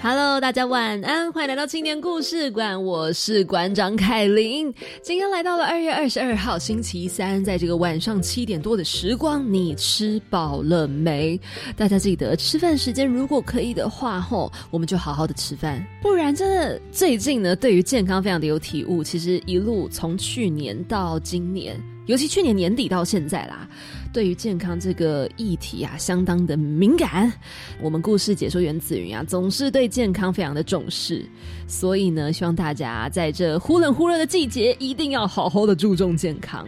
Hello，大家晚安，欢迎来到青年故事馆，我是馆长凯琳。今天来到了二月二十二号星期三，在这个晚上七点多的时光，你吃饱了没？大家记得吃饭时间，如果可以的话，吼，我们就好好的吃饭，不然真的最近呢，对于健康非常的有体悟。其实一路从去年到今年。尤其去年年底到现在啦，对于健康这个议题啊，相当的敏感。我们故事解说员子云啊，总是对健康非常的重视，所以呢，希望大家在这忽冷忽热的季节，一定要好好的注重健康。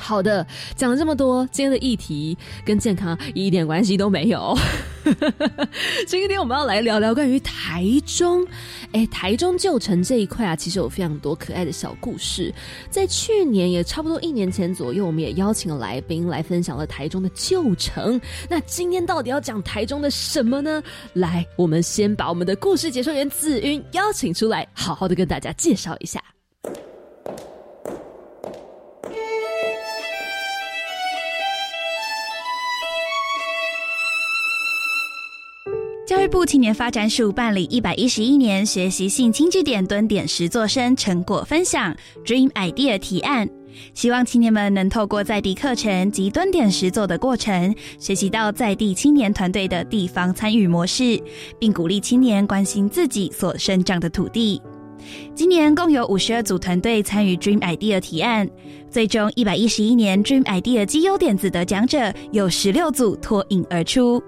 好的，讲了这么多，今天的议题跟健康一点关系都没有。今天我们要来聊聊关于台中，哎，台中旧城这一块啊，其实有非常多可爱的小故事。在去年也差不多一年前左右，我们也邀请了来宾来分享了台中的旧城。那今天到底要讲台中的什么呢？来，我们先把我们的故事解说员紫云邀请出来，好好的跟大家介绍一下。部青年发展署办理一百一十一年学习性轻据点蹲点实作生成果分享 Dream Idea 提案，希望青年们能透过在地课程及蹲点实作的过程，学习到在地青年团队的地方参与模式，并鼓励青年关心自己所生长的土地。今年共有五十二组团队参与 Dream Idea 提案，最终一百一十一年 Dream Idea 绩优点子得奖者有十六组脱颖而出。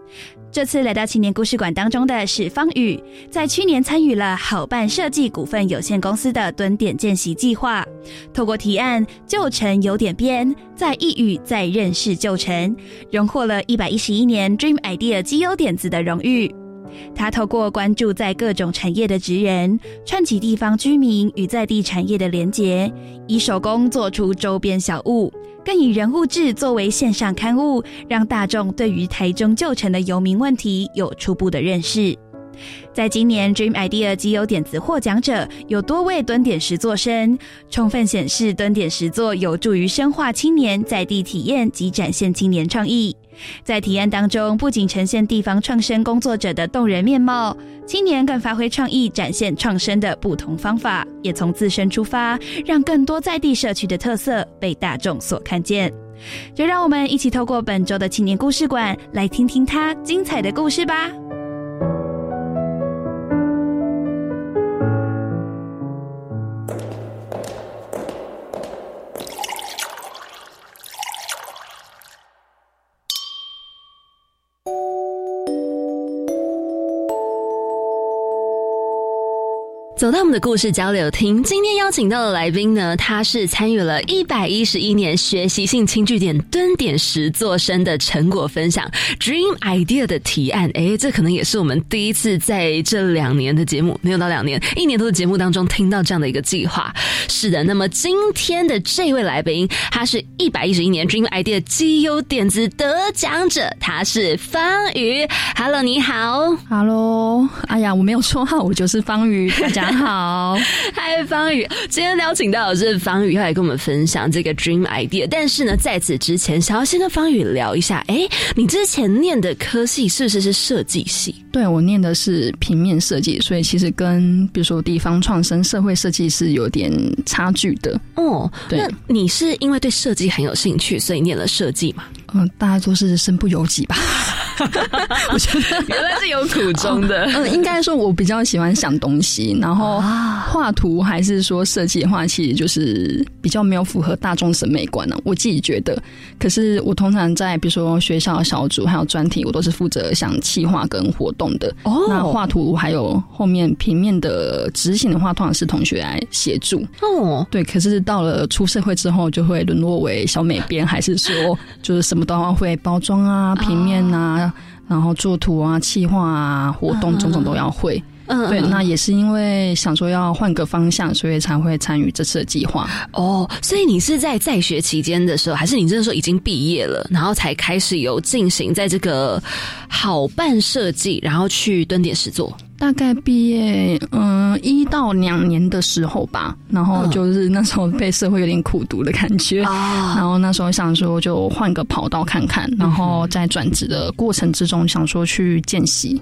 这次来到青年故事馆当中的是方宇，在去年参与了好办设计股份有限公司的蹲点见习计划，透过提案旧城有点变，在一语再认识旧城，荣获了一百一十一年 Dream Idea 绩优点子的荣誉。他透过关注在各种产业的职人，串起地方居民与在地产业的连结，以手工做出周边小物。更以人物志作为线上刊物，让大众对于台中旧城的游民问题有初步的认识。在今年 Dream Idea 基优点子获奖者有多位蹲点实作生，充分显示蹲点实作有助于深化青年在地体验及展现青年创意。在提案当中，不仅呈现地方创生工作者的动人面貌，青年更发挥创意，展现创生的不同方法，也从自身出发，让更多在地社区的特色被大众所看见。就让我们一起透过本周的青年故事馆，来听听他精彩的故事吧。走到我们的故事交流厅，今天邀请到的来宾呢，他是参与了一百一十一年学习性轻据点蹲点时作生的成果分享 Dream Idea 的提案。哎，这可能也是我们第一次在这两年的节目，没有到两年，一年多的节目当中听到这样的一个计划。是的，那么今天的这位来宾，他是一百一十一年 Dream Idea 绩优点子得奖者，他是方宇。Hello，你好。Hello，哎呀，我没有说话，我就是方宇，大家。好，嗨，方宇，今天邀请到的是方宇，要来跟我们分享这个 dream idea。但是呢，在此之前，想要先跟方宇聊一下，哎，你之前念的科系是不是是设计系？对我念的是平面设计，所以其实跟比如说地方创生、社会设计是有点差距的。哦，那你是因为对设计很有兴趣，所以念了设计吗？嗯，大家都是身不由己吧。我觉得 原来是有苦衷的。嗯，应该说我比较喜欢想东西，然后画图还是说设计的话，其实就是比较没有符合大众审美观呢。我自己觉得，可是我通常在比如说学校小组还有专题，我都是负责想企划跟活动的。哦，那画图还有后面平面的执行的话，通常是同学来协助。哦，对，可是到了出社会之后，就会沦落为小美编，还是说就是什么都要会包装啊、平面啊。然后作图啊、企划啊、活动种种都要会。嗯，对，那也是因为想说要换个方向，所以才会参与这次的计划。哦，所以你是在在学期间的时候，还是你这个时候已经毕业了，然后才开始有进行在这个好办设计，然后去蹲点实做？大概毕业嗯一到两年的时候吧，然后就是那时候被社会有点苦读的感觉，然后那时候想说就换个跑道看看，然后在转职的过程之中想说去见习，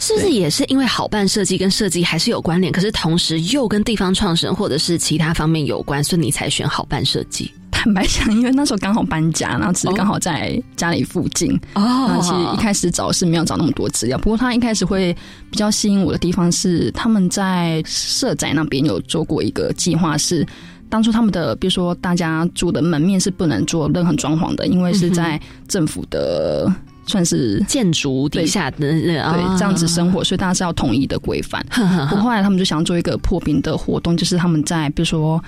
是不是也是因为好办设计跟设计还是有关联，可是同时又跟地方创生或者是其他方面有关，所以你才选好办设计。坦白讲，因为那时候刚好搬家，然后只是刚好在家里附近。哦，其实一开始找是没有找那么多资料。不过他一开始会比较吸引我的地方是，他们在社宅那边有做过一个计划，是当初他们的比如说大家住的门面是不能做任何装潢的，因为是在政府的算是建筑底下的对这样子生活，所以大家是要统一的规范。不过后来他们就想做一个破冰的活动，就是他们在比如说。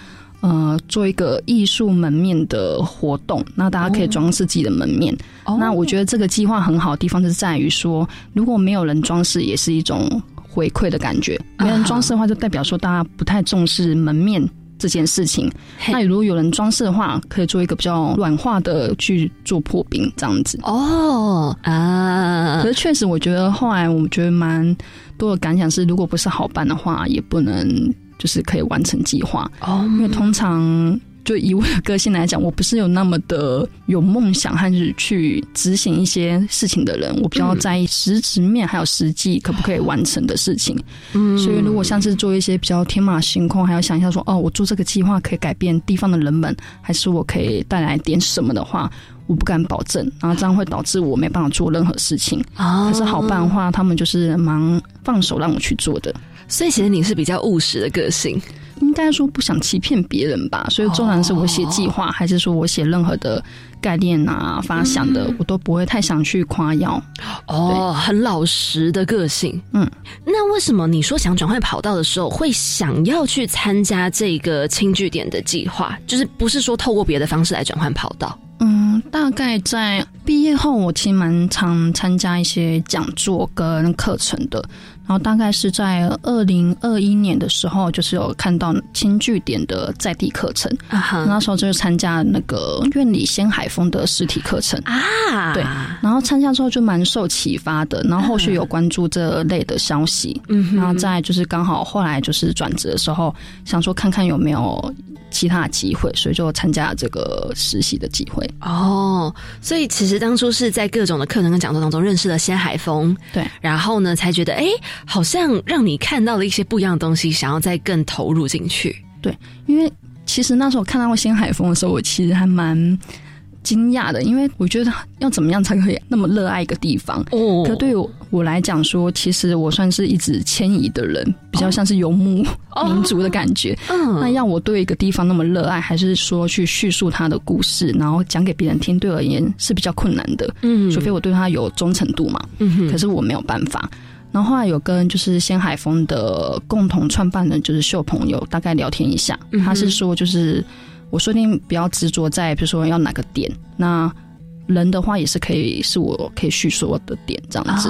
呃，做一个艺术门面的活动，那大家可以装饰自己的门面。那我觉得这个计划很好的地方是在于说，如果没有人装饰，也是一种回馈的感觉。没人装饰的话，就代表说大家不太重视门面这件事情。那如果有人装饰的话，可以做一个比较软化的去做破冰这样子。哦啊，可是确实，我觉得后来我们觉得蛮多的感想是，如果不是好办的话，也不能。就是可以完成计划哦，因为通常就以我的个性来讲，我不是有那么的有梦想还是去执行一些事情的人，我比较在意实质面还有实际可不可以完成的事情。嗯，所以如果像是做一些比较天马行空，还要想一下说哦，我做这个计划可以改变地方的人们，还是我可以带来点什么的话，我不敢保证，然后这样会导致我没办法做任何事情。可是好办的话，他们就是蛮放手让我去做的。所以其实你是比较务实的个性，应该说不想欺骗别人吧。所以，纵然是我写计划，还是说我写任何的概念啊、发想的，我都不会太想去夸耀。哦，很老实的个性。嗯，那为什么你说想转换跑道的时候，会想要去参加这个轻据点的计划？就是不是说透过别的方式来转换跑道？嗯，大概在毕业后，我其实蛮常参加一些讲座跟课程的。然后大概是在二零二一年的时候，就是有看到轻据点的在地课程，那时候就是参加那个院里仙海峰的实体课程。啊，对，然后参加之后就蛮受启发的，然后后续有关注这类的消息，嗯，然后再就是刚好后来就是转职的时候，想说看看有没有。其他的机会，所以就参加了这个实习的机会。哦，所以其实当初是在各种的课程跟讲座当中认识了仙海峰，对，然后呢才觉得，哎，好像让你看到了一些不一样的东西，想要再更投入进去。对，因为其实那时候看到新海峰的时候，我其实还蛮。惊讶的，因为我觉得要怎么样才可以那么热爱一个地方？哦，可对于我来讲说，其实我算是一直迁移的人，比较像是游牧民族的感觉。嗯，那要我对一个地方那么热爱，还是说去叙述它的故事，然后讲给别人听，对我而言是比较困难的。嗯，除非我对他有忠诚度嘛。嗯可是我没有办法。然后后来有跟就是仙海峰的共同创办人就是秀朋友大概聊天一下，他是说就是。我说定比较执着在，比如说要哪个点，那人的话也是可以，是我可以叙述的点这样子。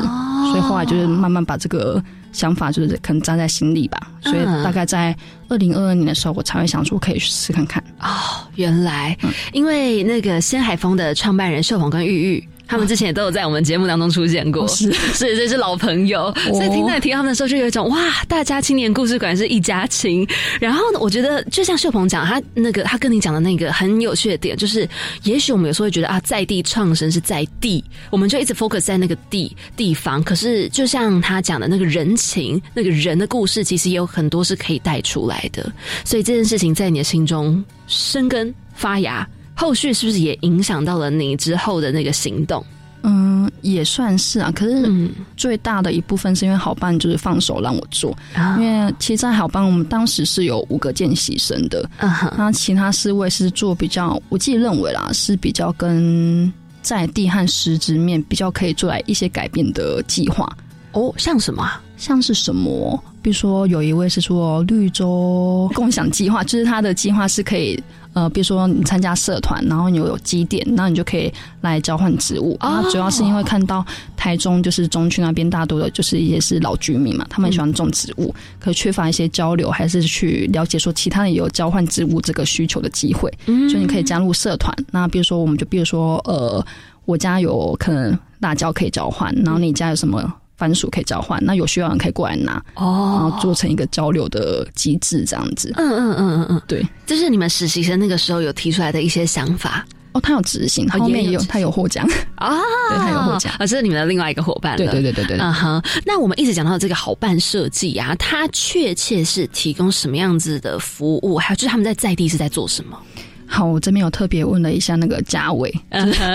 所以后来就是慢慢把这个想法，就是可能扎在心里吧。所以大概在二零二二年的时候，我才会想说可以试看看。哦，原来因为那个仙海峰的创办人秀红跟玉玉。他们之前也都有在我们节目当中出现过，是，是这是老朋友，所以听在提他们的时候，就有一种哇，大家青年故事馆是一家亲。然后呢，我觉得就像秀鹏讲，他那个他跟你讲的那个很有趣的点，就是也许我们有时候会觉得啊，在地创生是在地，我们就一直 focus 在那个地地方。可是就像他讲的那个人情，那个人的故事，其实也有很多是可以带出来的。所以这件事情在你的心中生根发芽。后续是不是也影响到了你之后的那个行动？嗯，也算是啊。可是最大的一部分是因为好办就是放手让我做，因为其实，在好办我们当时是有五个见习生的，那其他四位是做比较，我自己认为啦，是比较跟在地和实质面比较可以做来一些改变的计划。哦，像什么？像是什么？比如说，有一位是做绿洲共享计划，就是他的计划是可以，呃，比如说你参加社团，然后你有基点，那你就可以来交换植物。啊，主要是因为看到台中就是中区那边大多的就是也是老居民嘛，他们喜欢种植物，可缺乏一些交流，还是去了解说其他人有交换植物这个需求的机会。嗯，就你可以加入社团。那比如说，我们就比如说，呃，我家有可能辣椒可以交换，然后你家有什么？番薯可以交换，那有需要人可以过来拿哦，然后做成一个交流的机制，这样子。嗯嗯嗯嗯嗯，对，这是你们实习生那个时候有提出来的一些想法哦。他有执行，后面有他有获奖啊，对他有获奖，啊，这是你们的另外一个伙伴。对对对对对，嗯哼。那我们一直讲到这个好办设计啊，它确切是提供什么样子的服务？还有就是他们在在地是在做什么？好，我这边有特别问了一下那个价位，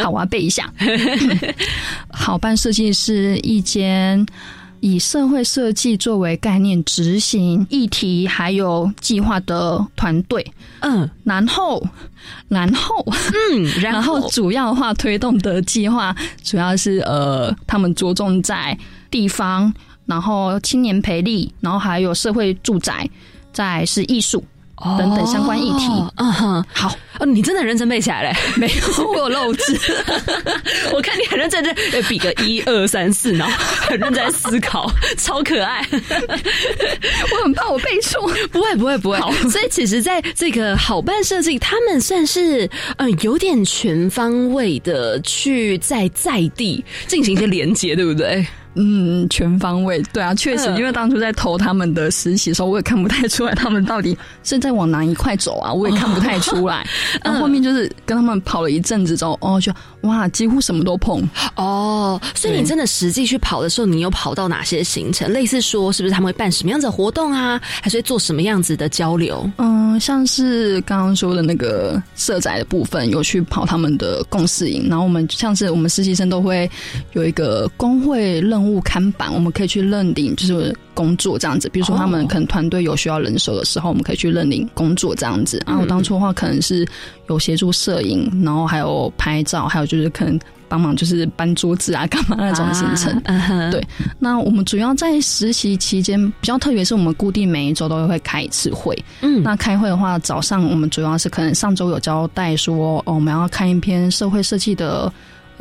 好，我要背一下。好办设计是一间以社会设计作为概念执行议题还有计划的团队。嗯，然后，然后，嗯，然后主要的话推动的计划主要是呃，他们着重在地方，然后青年培力，然后还有社会住宅，再是艺术。等等相关议题，嗯哼，好，哦，你真的认真背起来嘞？没有，我有漏字。我看你很认真，在比个一二三四，然后很认真思考，超可爱。我很怕我背错，不会，不会，不会。所以其实，在这个好办设计，他们算是嗯有点全方位的去在在地进行一些连接，对不对？嗯，全方位对啊，确实，因为当初在投他们的实习的时候，我也看不太出来他们到底是在往哪一块走啊，我也看不太出来。然后后面就是跟他们跑了一阵子之后，哦，就哇，几乎什么都碰哦。所以你真的实际去跑的时候，你有跑到哪些行程？类似说，是不是他们会办什么样子的活动啊？还是会做什么样子的交流？嗯，像是刚刚说的那个社宅的部分，有去跑他们的共事营，然后我们像是我们实习生都会有一个工会任。务看板，我们可以去认领，就是工作这样子。比如说，他们可能团队有需要人手的时候，我们可以去认领工作这样子。然后当初的话，可能是有协助摄影，然后还有拍照，还有就是可能帮忙就是搬桌子啊，干嘛那种行程。对，那我们主要在实习期间比较特别，是我们固定每一周都会开一次会。嗯，那开会的话，早上我们主要是可能上周有交代说，哦，我们要看一篇社会设计的。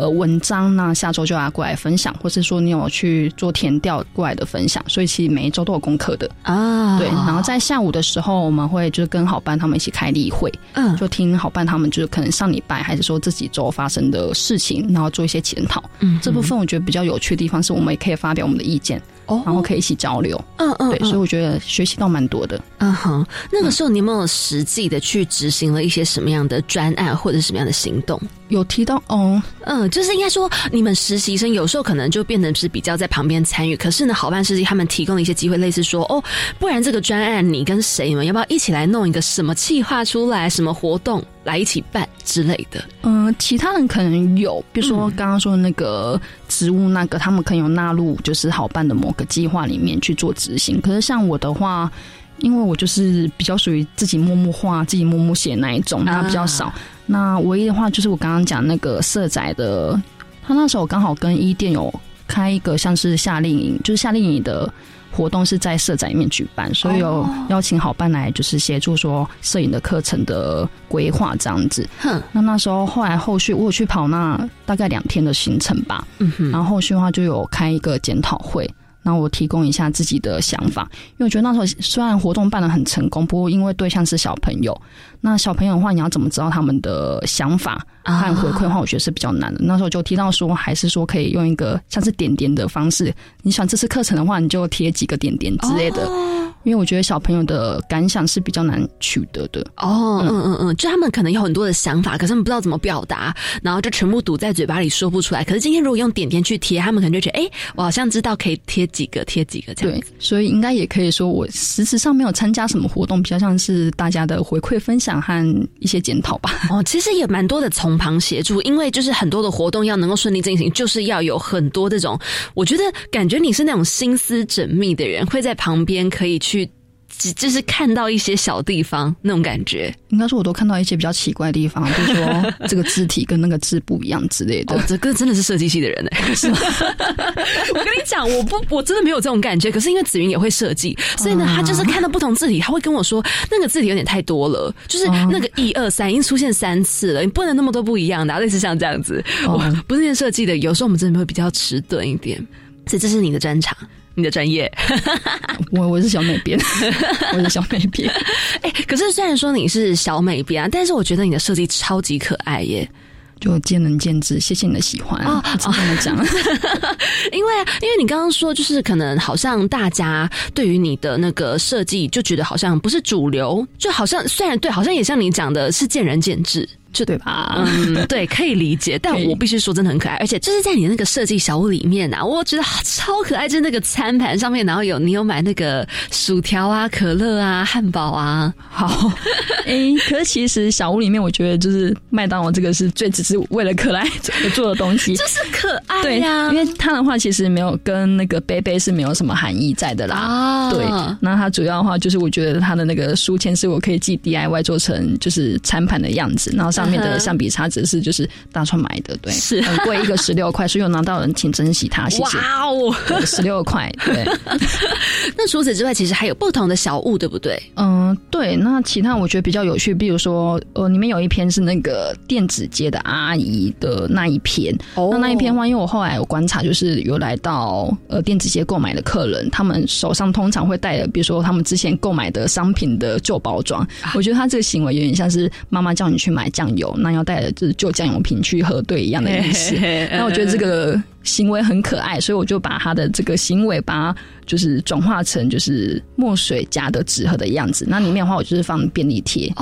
呃，文章那下周就要过来分享，或是说你有去做填调过来的分享，所以其实每一周都有功课的啊。对，然后在下午的时候，我们会就是跟好班他们一起开例会，嗯，就听好班他们就是可能上礼拜还是说这几周发生的事情，然后做一些检讨。嗯，这部分我觉得比较有趣的地方是我们也可以发表我们的意见。然后可以一起交流，嗯嗯，对，所以我觉得学习到蛮多的，嗯哼。那个时候你有没有实际的去执行了一些什么样的专案或者什么样的行动？有提到哦，嗯，就是应该说你们实习生有时候可能就变得是比较在旁边参与，可是呢，好办实习他们提供了一些机会，类似说哦，不然这个专案你跟谁你们要不要一起来弄一个什么计划出来，什么活动？来一起办之类的，嗯，其他人可能有，比如说刚刚说的那个职务，那个他们可能有纳入，就是好办的某个计划里面去做执行。可是像我的话，因为我就是比较属于自己默默画、自己默默写那一种，那比较少。那唯一的话，就是我刚刚讲那个色仔的，他那时候刚好跟一店有开一个像是夏令营，就是夏令营的。活动是在社仔里面举办，所以有邀请好办来，就是协助说摄影的课程的规划这样子。哼，那那时候后来后续我有去跑那大概两天的行程吧，嗯哼，然后后续的话就有开一个检讨会。那我提供一下自己的想法，因为我觉得那时候虽然活动办得很成功，不过因为对象是小朋友，那小朋友的话，你要怎么知道他们的想法？和回馈的话，我觉得是比较难的。那时候就提到说，还是说可以用一个像是点点的方式，你想这次课程的话，你就贴几个点点之类的。因为我觉得小朋友的感想是比较难取得的哦，嗯嗯嗯，就他们可能有很多的想法，可是他们不知道怎么表达，然后就全部堵在嘴巴里说不出来。可是今天如果用点点去贴，他们可能就觉得，哎，我好像知道可以贴几个贴几个这样对，所以应该也可以说，我实质上没有参加什么活动，比较像是大家的回馈分享和一些检讨吧。哦，其实也蛮多的从旁协助，因为就是很多的活动要能够顺利进行，就是要有很多这种，我觉得感觉你是那种心思缜密的人，会在旁边可以去。只就是看到一些小地方那种感觉，应该说我都看到一些比较奇怪的地方，比如说这个字体跟那个字不一样之类的。哦，这个真的是设计系的人哎，是吗？我跟你讲，我不，我真的没有这种感觉。可是因为子云也会设计，所以呢，他就是看到不同字体，他会跟我说那个字体有点太多了，就是那个一二三已经出现三次了，你不能那么多不一样的，类似像这样子。我不是念设计的，有时候我们真的会比较迟钝一点，所以这是你的专长。你的专业，我我是小美编，我是小美编。哎，可是虽然说你是小美编，但是我觉得你的设计超级可爱耶，就见仁见智。谢谢你的喜欢 啊，这么讲。因为因为你刚刚说，就是可能好像大家对于你的那个设计就觉得好像不是主流，就好像虽然对，好像也像你讲的是见仁见智。就对吧？嗯，对，可以理解。但我必须说，真的很可爱，而且就是在你那个设计小屋里面啊，我觉得超可爱。就是那个餐盘上面，然后有你有买那个薯条啊、可乐啊、汉堡啊。好，哎，可是其实小屋里面，我觉得就是麦当劳这个是最只是为了可爱 而做的东西，就是可爱。对呀，因为它的话其实没有跟那个杯杯是没有什么含义在的啦。啊，对。那它主要的话就是，我觉得它的那个书签是我可以自己 DIY 做成就是餐盘的样子，然后上。面的橡皮擦只是就是大川买的，对，是很贵，一个十六块，所以有拿到人请珍惜它，谢谢。哇哦，十六块，对。那除此之外，其实还有不同的小物，对不对？嗯，对。那其他我觉得比较有趣，比如说，呃，里面有一篇是那个电子街的阿姨的那一篇。哦。那那一篇话，因为我后来有观察，就是有来到呃电子街购买的客人，他们手上通常会带的，比如说他们之前购买的商品的旧包装。我觉得他这个行为有点像是妈妈叫你去买酱。油，那要带着就是旧酱油瓶去核对一样的意思。那我觉得这个行为很可爱，所以我就把他的这个行为把它就是转化成就是墨水夹的纸盒的样子。那里面的话，我就是放便利贴，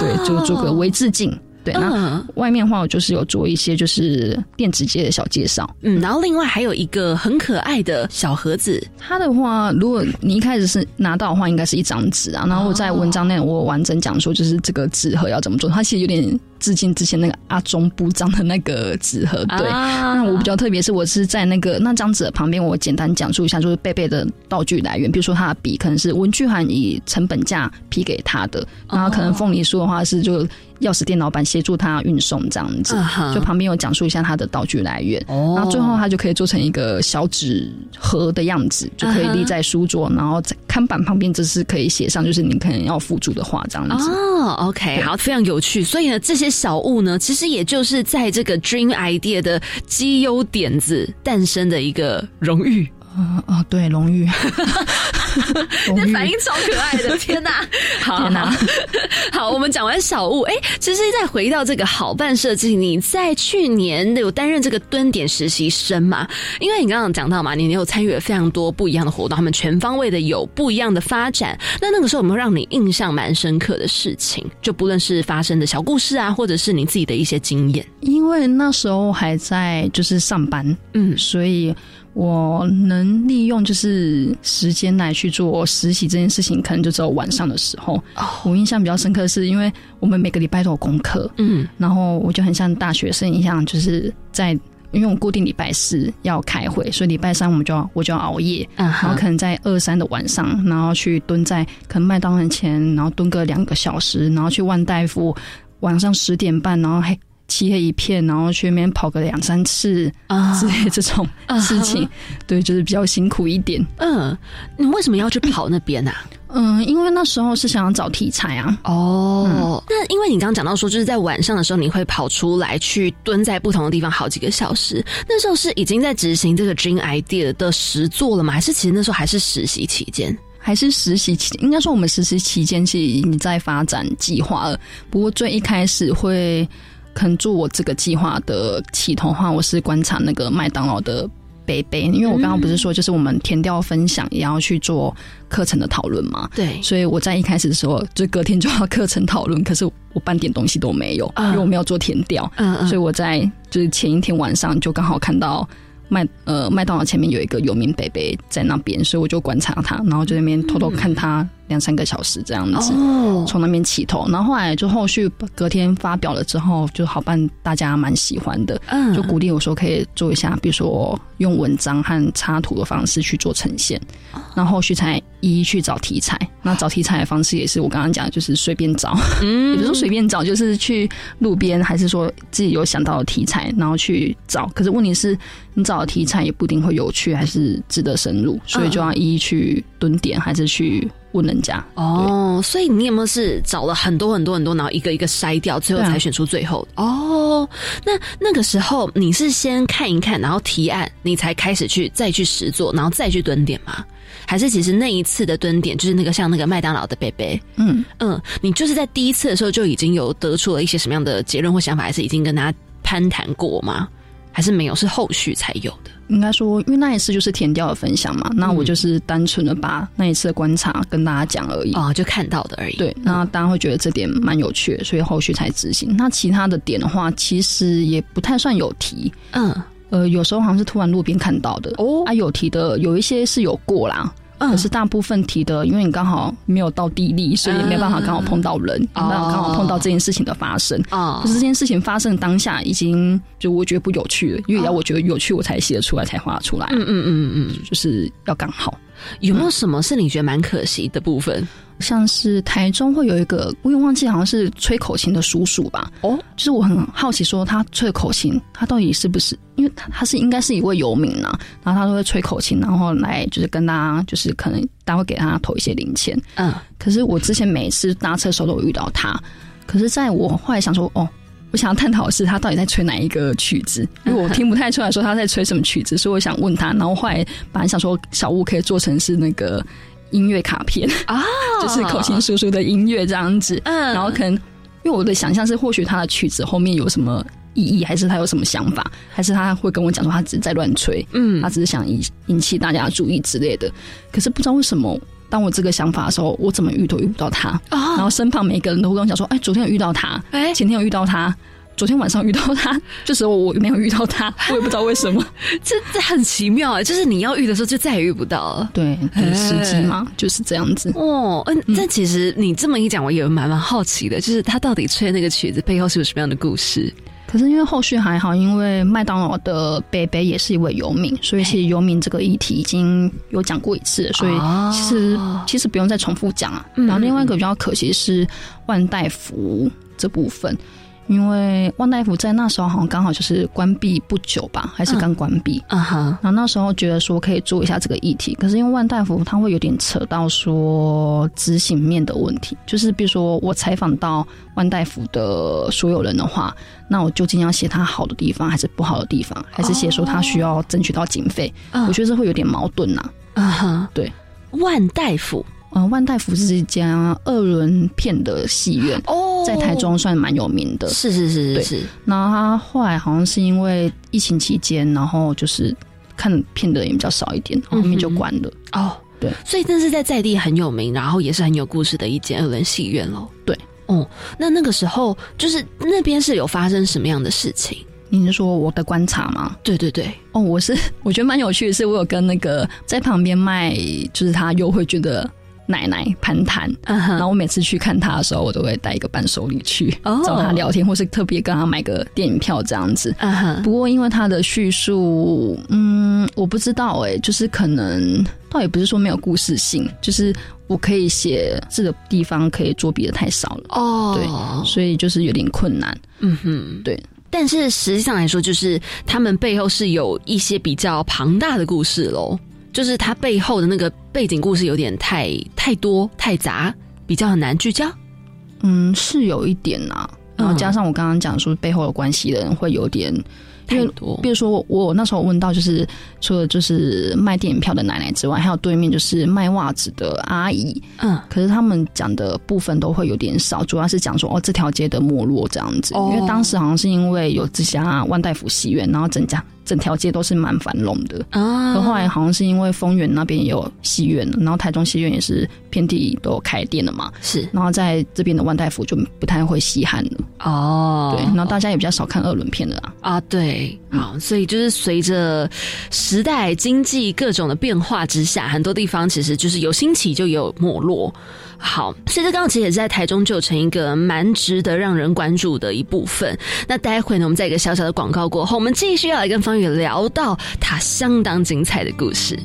对，就做个微致敬。对，那外面的话，我就是有做一些就是电子街的小介绍。嗯，然后另外还有一个很可爱的小盒子。它的话，如果你一开始是拿到的话，应该是一张纸啊。然后在文章内我完整讲说，就是这个纸盒要怎么做。它其实有点。致敬之前那个阿中部长的那个纸盒，对。那我比较特别是，我是在那个那张纸的旁边，我简单讲述一下，就是贝贝的道具来源。比如说他的笔，可能是文具行以成本价批给他的，然后可能凤梨酥的话是就钥匙店老板协助他运送这样子。就旁边有讲述一下他的道具来源，然后最后他就可以做成一个小纸盒的样子，就可以立在书桌，然后在看板旁边，这是可以写上就是你可能要附注的话这样子。哦，OK，好，非常有趣。所以呢，这些。小物呢，其实也就是在这个 Dream Idea 的基优点子诞生的一个荣誉。啊啊，对，荣誉，那反应超可爱的，天哪！好，好，我们讲完小物，哎，其实再回到这个好办设计，你在去年有担任这个蹲点实习生嘛？因为你刚刚讲到嘛，你有参与了非常多不一样的活动，他们全方位的有不一样的发展。那那个时候有没有让你印象蛮深刻的事情？就不论是发生的小故事啊，或者是你自己的一些经验？因为那时候还在就是上班，嗯，所以。我能利用就是时间来去做实习这件事情，可能就只有晚上的时候。我印象比较深刻的，是因为我们每个礼拜都有功课，嗯，然后我就很像大学生一样，就是在因为我固定礼拜四要开会，所以礼拜三我们就要我就要熬夜，然后可能在二三的晚上，然后去蹲在可能麦当劳前，然后蹲个两个小时，然后去万大夫，晚上十点半，然后还。漆黑一片，然后去那边跑个两三次啊之类这种事情，对，就是比较辛苦一点。嗯，你为什么要去跑那边呢？嗯，因为那时候是想要找题材啊。哦，那因为你刚刚讲到说，就是在晚上的时候，你会跑出来去蹲在不同的地方好几个小时。那时候是已经在执行这个 Dream Idea 的实作了吗？还是其实那时候还是实习期间？还是实习期，应该说我们实习期间其实已经在发展计划了。不过最一开始会。可能做我这个计划的起头话，我是观察那个麦当劳的杯杯，因为我刚刚不是说，就是我们填掉分享也要去做课程的讨论嘛。对，所以我在一开始的时候，就隔天就要课程讨论，可是我半点东西都没有，因为我没有做填掉。嗯嗯，所以我在就是前一天晚上就刚好看到麦呃麦当劳前面有一个有名北北在那边，所以我就观察他，然后就那边偷偷看他两三个小时这样子，从那边起头。然后后来就后续隔天发表了之后，就好办，大家蛮喜欢的，嗯，就鼓励我说可以做一下，比如说用文章和插图的方式去做呈现，然后后续才一一去找题材。那找题材的方式也是我刚刚讲，就是随便找，嗯，也不是说随便找，就是去路边，还是说自己有想到的题材，然后去找。可是问题是，你找的题材也不一定会有趣，还是值得深入，所以就要一一去蹲点，还是去问人家。哦，所以你有没有是找了很多很多很多，然后一个一个筛掉，最后才选出最后？哦，那那个时候你是先看一看，然后提案，你才开始去再去实做，然后再去蹲点吗？还是其实那一次的蹲点，就是那个像那个麦当劳的贝贝，嗯嗯，你就是在第一次的时候就已经有得出了一些什么样的结论或想法，还是已经跟他攀谈过吗？还是没有？是后续才有的？应该说，因为那一次就是填掉的分享嘛，那我就是单纯的把那一次的观察跟大家讲而已啊，就看到的而已。对，那大家会觉得这点蛮有趣，所以后续才执行。那其他的点的话，其实也不太算有提，嗯。呃，有时候好像是突然路边看到的哦，啊，有提的有一些是有过啦，可是大部分提的，因为你刚好没有到地利，所以没办法刚好碰到人，没办法刚好碰到这件事情的发生啊。可是这件事情发生当下，已经就我觉得不有趣了，因为要我觉得有趣，我才写得出来，才画出来。嗯嗯嗯嗯，就是要刚好。有没有什么是你觉得蛮可惜的部分？像是台中会有一个，我也忘记好像是吹口琴的叔叔吧。哦，就是我很好奇，说他吹口琴，他到底是不是？因为他他是应该是一位游民呢，然后他都会吹口琴，然后来就是跟大家，就是可能大家会给他投一些零钱。嗯，可是我之前每次搭车的时候都有遇到他，可是在我后来想说，哦，我想要探讨的是他到底在吹哪一个曲子，因为我听不太出来说他在吹什么曲子，所以我想问他。然后后来本来想说小物可以做成是那个。音乐卡片啊，就是口琴叔叔的音乐这样子。嗯，然后可能因为我的想象是，或许他的曲子后面有什么意义，还是他有什么想法，还是他会跟我讲说他只是在乱吹，嗯，他只是想引引起大家注意之类的。可是不知道为什么，当我这个想法的时候，我怎么遇都遇不到他。然后身旁每一个人都会跟我讲说：“哎，昨天有遇到他，哎，前天有遇到他。”昨天晚上遇到他，这时候我没有遇到他，我也不知道为什么，这这很奇妙啊！就是你要遇的时候，就再也遇不到了。对，时机嘛，就是这样子。哦，嗯，但其实你这么一讲，我也蛮蛮好奇的，就是他到底吹那个曲子背后是有什么样的故事？可是因为后续还好，因为麦当劳的贝贝也是一位游民，所以其实游民这个议题已经有讲过一次，所以其实其实不用再重复讲啊。然后另外一个比较可惜是万代福这部分。因为万大夫在那时候好像刚好就是关闭不久吧，还是刚关闭。嗯哼。然后那时候觉得说可以做一下这个议题，可是因为万大夫他会有点扯到说执行面的问题，就是比如说我采访到万大夫的所有人的话，那我究竟要写他好的地方，还是不好的地方，还是写说他需要争取到经费？我觉得这会有点矛盾呐。嗯哼。对，万大夫。呃，万代福是一家二轮片的戏院，哦，在台中算蛮有名的。是是是是是。那他后来好像是因为疫情期间，然后就是看片的人也比较少一点，后面就关了。哦，对。所以这是在在地很有名，然后也是很有故事的一间二轮戏院喽。对。哦，那那个时候就是那边是有发生什么样的事情？你是说我的观察吗？对对对。哦，我是 我觉得蛮有趣的是，我有跟那个在旁边卖，就是他优惠券的。奶奶攀谈，然后我每次去看他的时候，我都会带一个伴手礼去找他聊天，或是特别跟他买个电影票这样子。不过因为他的叙述，嗯，我不知道哎，就是可能倒也不是说没有故事性，就是我可以写字的地方可以作弊的太少了哦，对，所以就是有点困难。嗯哼，对。但是实际上来说，就是他们背后是有一些比较庞大的故事喽。就是他背后的那个背景故事有点太太多太杂，比较很难聚焦。嗯，是有一点呐，然后加上我刚刚讲说背后有关系的人会有点太多。比如说我那时候问到，就是除了就是卖电影票的奶奶之外，还有对面就是卖袜子的阿姨。嗯，可是他们讲的部分都会有点少，主要是讲说哦这条街的没落这样子。因为当时好像是因为有这家万代福戏院，然后整家。整条街都是蛮繁荣的啊。可后来好像是因为丰原那边也有戏院，然后台中戏院也是遍地都有开店了嘛。是，然后在这边的万代福就不太会稀罕了。哦，对，然后大家也比较少看二轮片的啊。啊，对，好，所以就是随着时代经济各种的变化之下，很多地方其实就是有兴起就有没落。好，所以这刚刚其实也在台中就成一个蛮值得让人关注的一部分。那待会呢，我们在一个小小的广告过后，我们继续要来跟方宇聊到他相当精彩的故事。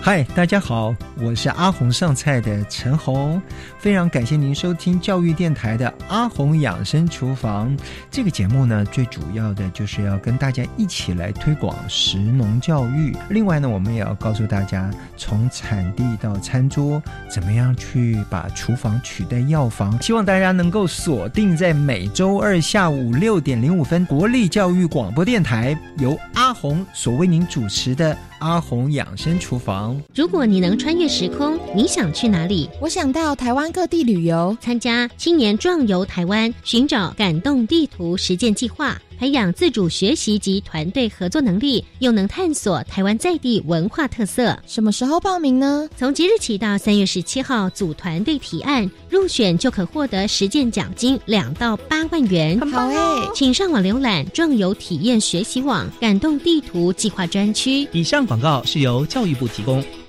嗨，大家好，我是阿红上菜的陈红，非常感谢您收听教育电台的阿红养生厨房这个节目呢。最主要的就是要跟大家一起来推广食农教育。另外呢，我们也要告诉大家，从产地到餐桌，怎么样去把厨房取代药房。希望大家能够锁定在每周二下午六点零五分，国立教育广播电台由阿红所为您主持的。阿红养生厨房。如果你能穿越时空，你想去哪里？我想到台湾各地旅游，参加青年壮游台湾，寻找感动地图实践计划。培养自主学习及团队合作能力，又能探索台湾在地文化特色。什么时候报名呢？从即日起到三月十七号，组团队提案入选就可获得实践奖金两到八万元。好哎，请上网浏览壮游体验学习网感动地图计划专区。以上广告是由教育部提供。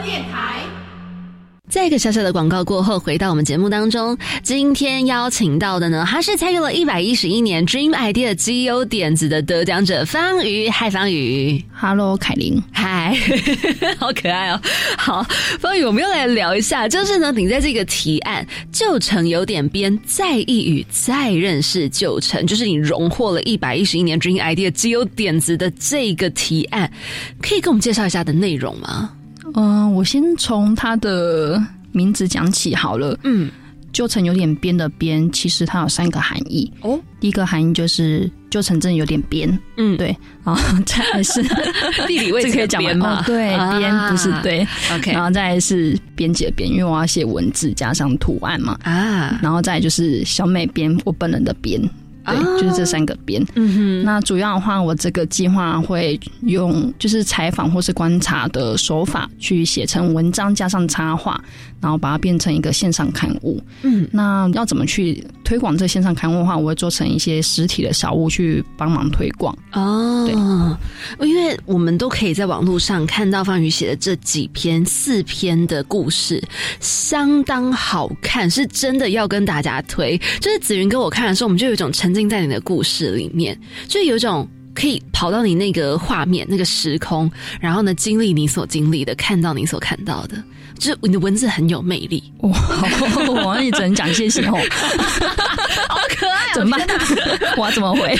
电台。在一个小小的广告过后，回到我们节目当中。今天邀请到的呢，他是参与了一百一十一年 Dream Idea 基优点子的得奖者方宇。嗨，方宇，Hello，凯琳，嗨，好可爱哦。好，方宇，我们又来聊一下，就是呢，你在这个提案“旧城有点编，再一语再认识旧城”，就是你荣获了一百一十一年 Dream Idea 基优点子的这个提案，可以跟我们介绍一下的内容吗？嗯，我先从它的名字讲起好了。嗯，旧城有点边的边，其实它有三个含义。哦，第一个含义就是旧城镇有点边。嗯，对。然后 再来是 地理位置可以讲吗？对，边不是对。OK，然后再来是编辑的编，因为我要写文字加上图案嘛。啊，然后再就是小美编，我本人的编。对，就是这三个边。嗯哼，那主要的话，我这个计划会用就是采访或是观察的手法去写成文章，加上插画，然后把它变成一个线上刊物。嗯，那要怎么去推广这线上刊物的话，我会做成一些实体的小物去帮忙推广。哦，对，因为我们都可以在网络上看到方宇写的这几篇四篇的故事，相当好看，是真的要跟大家推。就是紫云跟我看的时候，我们就有一种沉浸在你的故事里面，就有一种可以跑到你那个画面、那个时空，然后呢，经历你所经历的，看到你所看到的，就是你的文字很有魅力。哇，我也只能讲谢谢哦。好可爱，怎么办？我要怎么回？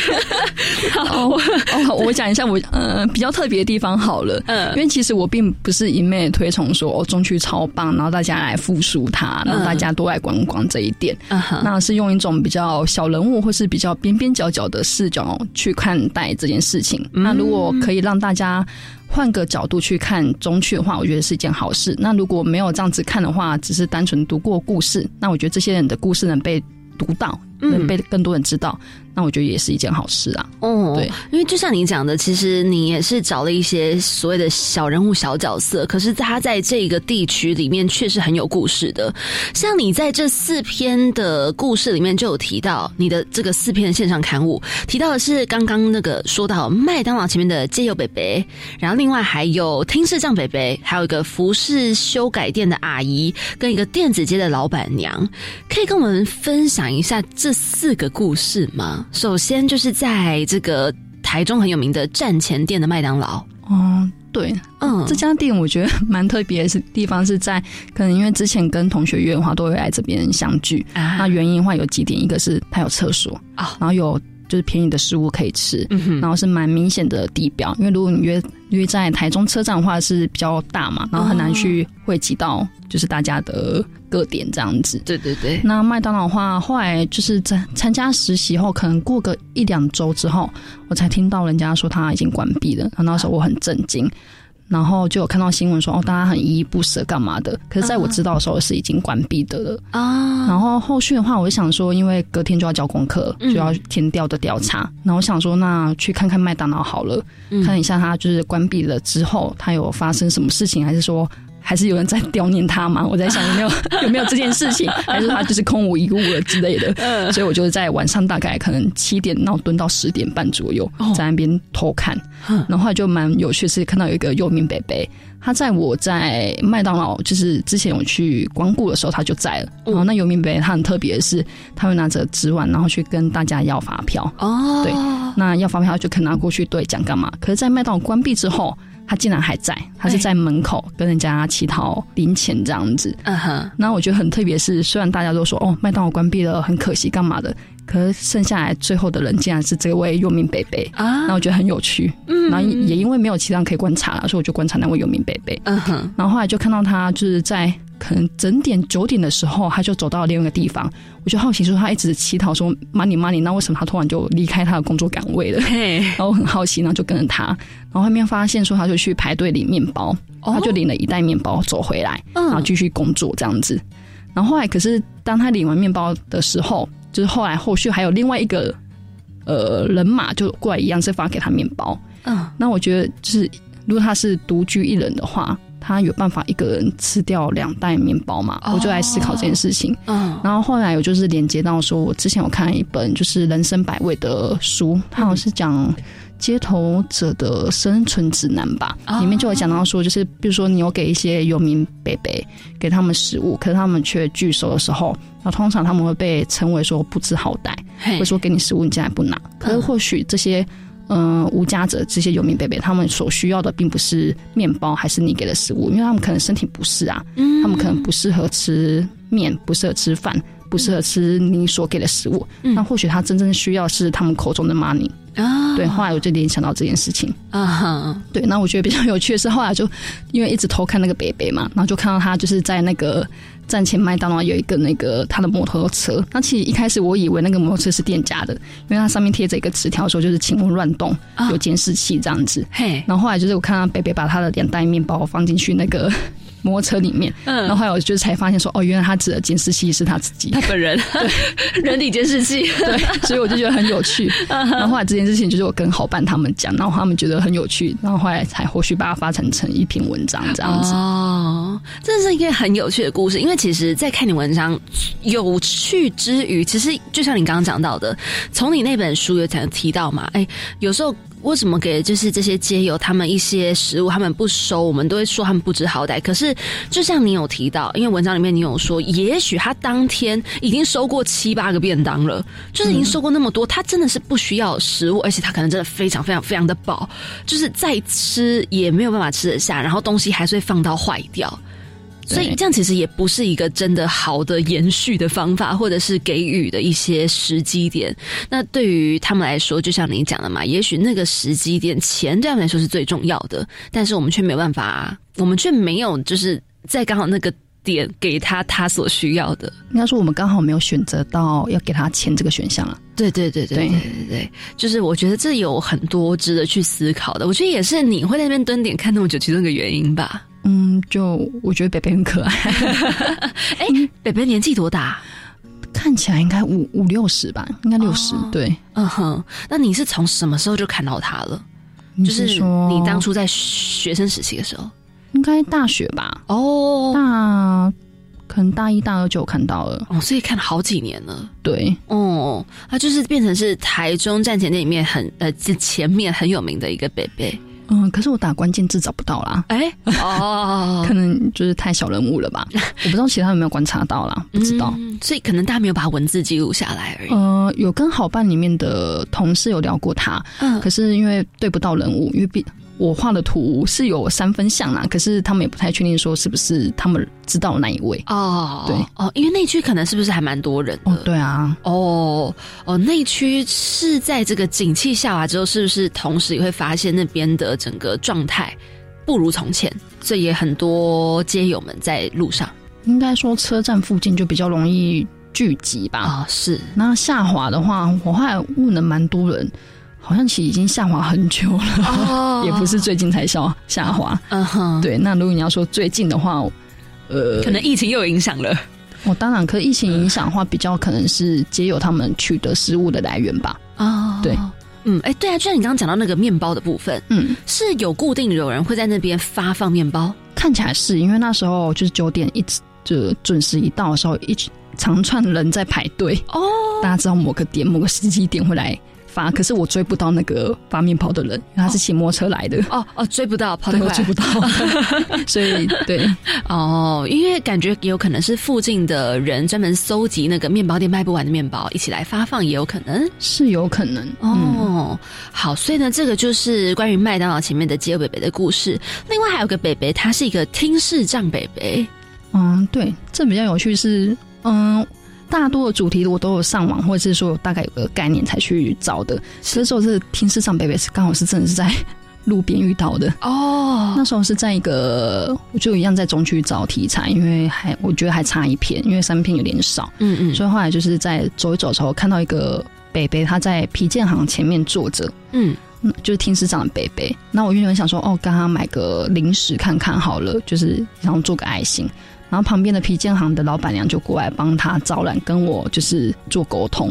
哦，哦，我讲一下我呃比较特别的地方好了。嗯，因为其实我并不是一昧推崇说哦中区超棒，然后大家来复述它，然后大家都来观光这一点。嗯那是用一种比较小人物或是比较边边角角的视角去看待这件事情。那如果可以让大家换个角度去看中去的话，我觉得是一件好事。那如果没有这样子看的话，只是单纯读过故事，那我觉得这些人的故事能被读到，能被更多人知道，那我觉得也是一件好事啊。哦，对，因为就像你讲的，其实你也是找了一些所谓的小人物、小角色，可是他在这个地区里面却是很有故事的。像你在这四篇的故事里面就有提到你的这个四篇的线上刊物，提到的是刚刚那个说到麦当劳前面的街友北北，然后另外还有听视障北北，还有一个服饰修改店的阿姨，跟一个电子街的老板娘，可以跟我们分享一下这四个故事吗？首先就是在这个台中很有名的站前店的麦当劳。哦，对，嗯，这家店我觉得蛮特别的是地方是在，可能因为之前跟同学约的话，都会来这边相聚。啊、那原因的话有几点，一个是它有厕所啊，然后有就是便宜的食物可以吃，嗯、然后是蛮明显的地标。因为如果你约约在台中车站的话是比较大嘛，然后很难去汇集到就是大家的各点这样子。对对对。那麦当劳的话，后来就是在参加实习后，可能过个一两周之后，我才听到人家说他已经关闭了。然后那时候我很震惊。然后就有看到新闻说哦，大家很依依不舍干嘛的？可是在我知道的时候是已经关闭的了啊。然后后续的话，我就想说，因为隔天就要交功课，就要填调的调查。然后我想说，那去看看麦当劳好了，看一下它就是关闭了之后，它有发生什么事情，还是说还是有人在悼念他吗？我在想有没有有没有这件事情，还是他就是空无一物了之类的。所以我就是在晚上大概可能七点，然后蹲到十点半左右，在那边偷看。然后就蛮有趣，是看到有一个幼民北北，他在我在麦当劳就是之前我去光顾的时候，他就在了。然后那游民北北他很特别的是，他会拿着纸碗，然后去跟大家要发票。哦，对，那要发票就可以拿过去兑奖干嘛？可是，在麦当劳关闭之后，他竟然还在，他是在门口跟人家乞讨零钱这样子。嗯哼，那我觉得很特别是，虽然大家都说哦麦当劳关闭了很可惜干嘛的。可是剩下来最后的人竟然是这位游民北北啊！那我觉得很有趣，嗯，然后也因为没有其他人可以观察了，所以我就观察那位游民北北。嗯哼，然后后来就看到他就是在可能整点九点的时候，他就走到另外一个地方。我就好奇说，他一直乞讨说 money money，那为什么他突然就离开他的工作岗位了？然后我很好奇，然后就跟着他，然后后面发现说他就去排队领面包，他就领了一袋面包走回来，然后继续工作这样子。然后后来可是当他领完面包的时候。就是后来后续还有另外一个呃人马就过来一样是发给他面包，嗯，那我觉得就是如果他是独居一人的话，他有办法一个人吃掉两袋面包嘛？我就来思考这件事情，嗯，然后后来我就是连接到说，我之前有看一本就是人生百味的书，它好像是讲。街头者的生存指南吧，里面就有讲到说，就是比如说你有给一些游民伯伯给他们食物，可是他们却拒收的时候，那通常他们会被称为说不知好歹，或者说给你食物你竟然不拿。可是或许这些嗯无家者这些游民贝贝，他们所需要的并不是面包，还是你给的食物，因为他们可能身体不适啊，他们可能不适合吃面，不适合吃饭，不适合吃你所给的食物。那或许他真正需要是他们口中的 money。啊，对，后来我就联想到这件事情。啊，哈，对，那我觉得比较有趣的是，后来就因为一直偷看那个北北嘛，然后就看到他就是在那个站前麦当劳有一个那个他的摩托车，那其实一开始我以为那个摩托车是店家的，因为它上面贴着一个纸条说就是请勿乱动，有监视器这样子，嘿，然后后来就是我看到北北把他的两袋面包放进去那个。摩托车里面，嗯，然后后来我就才发现说，哦，原来他指的监视器是他自己，他本人，对，人体监视器，对，所以我就觉得很有趣。然后后来这件事情就是我跟好伴他们讲，然后他们觉得很有趣，然后后来才后续把它发展成一篇文章这样子。哦，这是一个很有趣的故事，因为其实，在看你文章有趣之余，其实就像你刚刚讲到的，从你那本书有讲提到嘛，哎，有时候。为什么给就是这些街友他们一些食物，他们不收，我们都会说他们不知好歹。可是就像你有提到，因为文章里面你有说，也许他当天已经收过七八个便当了，就是已经收过那么多，他真的是不需要食物，而且他可能真的非常非常非常的饱，就是再吃也没有办法吃得下，然后东西还是会放到坏掉。所以这样其实也不是一个真的好的延续的方法，或者是给予的一些时机点。那对于他们来说，就像您讲的嘛，也许那个时机点钱对他们来说是最重要的，但是我们却没有办法，我们却没有就是在刚好那个点给他他所需要的。应该说我们刚好没有选择到要给他钱这个选项啊。对对对对对对对，就是我觉得这有很多值得去思考的。我觉得也是你会在那边蹲点看那么久，其中一个原因吧。嗯，就我觉得北北很可爱。哎，北北年纪多大？看起来应该五五六十吧，应该六十。对，嗯哼。那你是从什么时候就看到他了？就是说你当初在学生时期的时候，应该大学吧？哦，大可能大一、大二就有看到了。哦，所以看了好几年了。对，哦，他就是变成是台中站前那里面很呃前面很有名的一个北北。嗯，可是我打关键字找不到啦。哎，哦，可能就是太小人物了吧？我不知道其他有没有观察到啦，不知道。所以可能大家没有把文字记录下来而已。呃，有跟好办里面的同事有聊过他，嗯，可是因为对不到人物，因为毕。我画的图是有三分像啦，可是他们也不太确定说是不是他们知道哪一位哦。对哦，因为内区可能是不是还蛮多人的？对啊。哦哦，内区是在这个景气下滑之后，是不是同时也会发现那边的整个状态不如从前？所以也很多街友们在路上。应该说车站附近就比较容易聚集吧？啊，是。那下滑的话，我后来问了蛮多人。好像其实已经下滑很久了，也不是最近才下下滑。嗯哼，对。那如果你要说最近的话，呃，可能疫情又有影响了。我当然，可疫情影响的话，比较可能是皆有他们取得食物的来源吧。啊，对，嗯，哎，对啊，就像你刚刚讲到那个面包的部分，嗯，是有固定有人会在那边发放面包。看起来是因为那时候就是九点一直就准时一到的时候，一长串人在排队。哦，大家知道某个点某个时机点会来。发，可是我追不到那个发面包的人，因为他是骑摩托车来的。哦哦，追不到，跑得快，追不到。所以对，哦，因为感觉有可能是附近的人专门搜集那个面包店卖不完的面包，一起来发放，也有可能是有可能。哦，好，所以呢，这个就是关于麦当劳前面的街友北北的故事。另外还有个北北，他是一个听视障北北。嗯，对，这比较有趣是，嗯。大多的主题我都有上网，或者是说大概有个概念才去找的。这时候是听市场 baby 是刚好是真的是在路边遇到的哦。那时候是在一个，我就一样在中区找题材，因为还我觉得还差一篇，因为三篇有点少。嗯嗯。所以后来就是在走一走的时候，看到一个北北他在皮件行前面坐着，嗯，就是听市长的北北。那我原本想说，哦，刚刚买个零食看看好了，就是然后做个爱心。然后旁边的皮件行的老板娘就过来帮他招揽，跟我就是做沟通。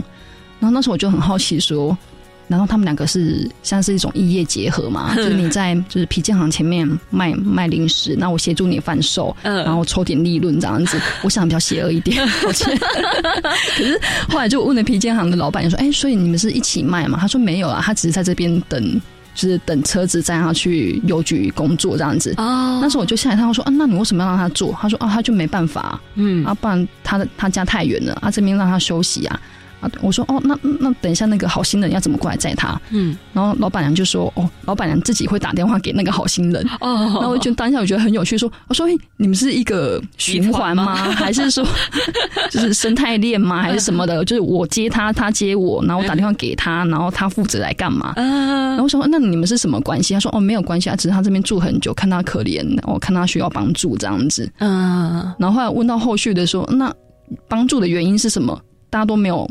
然后那时候我就很好奇说，难道他们两个是像是一种异业结合嘛？就是你在就是皮件行前面卖卖零食，那我协助你贩售，然后抽点利润这样子。我想比较邪恶一点，可是后来就问了皮件行的老板，娘说：“哎，所以你们是一起卖嘛？”他说：“没有啊，他只是在这边等。”就是等车子载他去邮局工作这样子。哦，那时候我就下来，他说：“啊，那你为什么要让他做？”他说：“啊，他就没办法，嗯，啊，不然他的他家太远了，啊，这边让他休息啊。”啊，我说哦，那那等一下那个好心人要怎么过来载他？嗯，然后老板娘就说哦，老板娘自己会打电话给那个好心人。哦，那我就当下我觉得很有趣，说我说你们是一个循环吗？还是说就是生态链吗？还是什么的？就是我接他，他接我，然后我打电话给他，然后他负责来干嘛？嗯，然后我说那你们是什么关系？他说哦，没有关系啊，只是他这边住很久，看他可怜，我看他需要帮助这样子。嗯，然后后来问到后续的说，那帮助的原因是什么？大家都没有。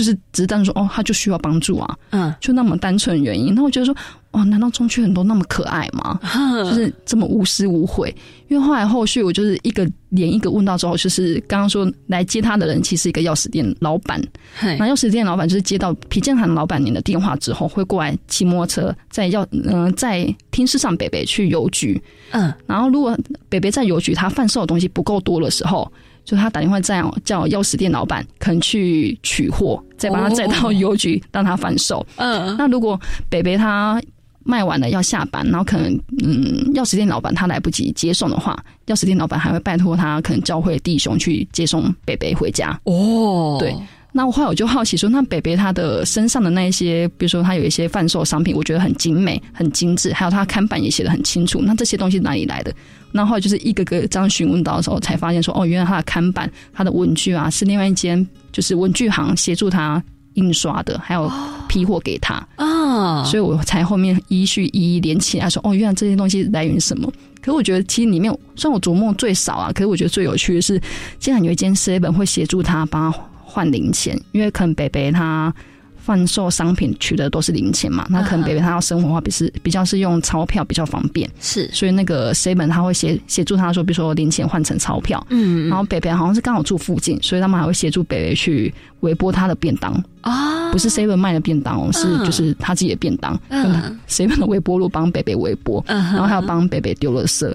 就是只是单说哦，他就需要帮助啊，嗯，就那么单纯原因。那我觉得说，哦，难道中区很多那么可爱吗？就是这么无私无悔？因为后来后续我就是一个连一个问到之后，就是刚刚说来接他的人其实一个钥匙店老板，那钥匙店老板就是接到皮建行老板娘的电话之后，会过来骑摩托车在要嗯在听市上北北去邮局，嗯，然后如果北北在邮局他贩售的东西不够多的时候。就他打电话再叫钥匙店老板，可能去取货，再把他载到邮局让他贩售。嗯，那如果北北他卖完了要下班，然后可能嗯钥匙店老板他来不及接送的话，钥匙店老板还会拜托他可能教会弟兄去接送北北回家。哦，对。那我后来我就好奇说，那北北他的身上的那一些，比如说他有一些贩售商品，我觉得很精美、很精致，还有他看板也写的很清楚。那这些东西哪里来的？那后来就是一个个这样询问到的时候，才发现说，哦，原来他的看板、他的文具啊，是另外一间就是文具行协助他印刷的，还有批货给他啊。所以我才后面依序一一连起来说，哦，原来这些东西来源什么？可我觉得其实里面，虽然我琢磨最少啊，可是我觉得最有趣的是，竟然有一间 seven 会协助他帮。换零钱，因为可能北北他贩售商品取的都是零钱嘛，那可能北北他要生活的话，比是比较是用钞票比较方便，是，所以那个 seven 他会协协助他说，比如说零钱换成钞票，嗯，然后北北好像是刚好住附近，所以他们还会协助北北去微波他的便当。啊，不是 seven 卖的便当哦，是嗯就是他自己的便当，嗯。用 seven 的微波炉帮北北微波，然后还要帮北北丢垃圾。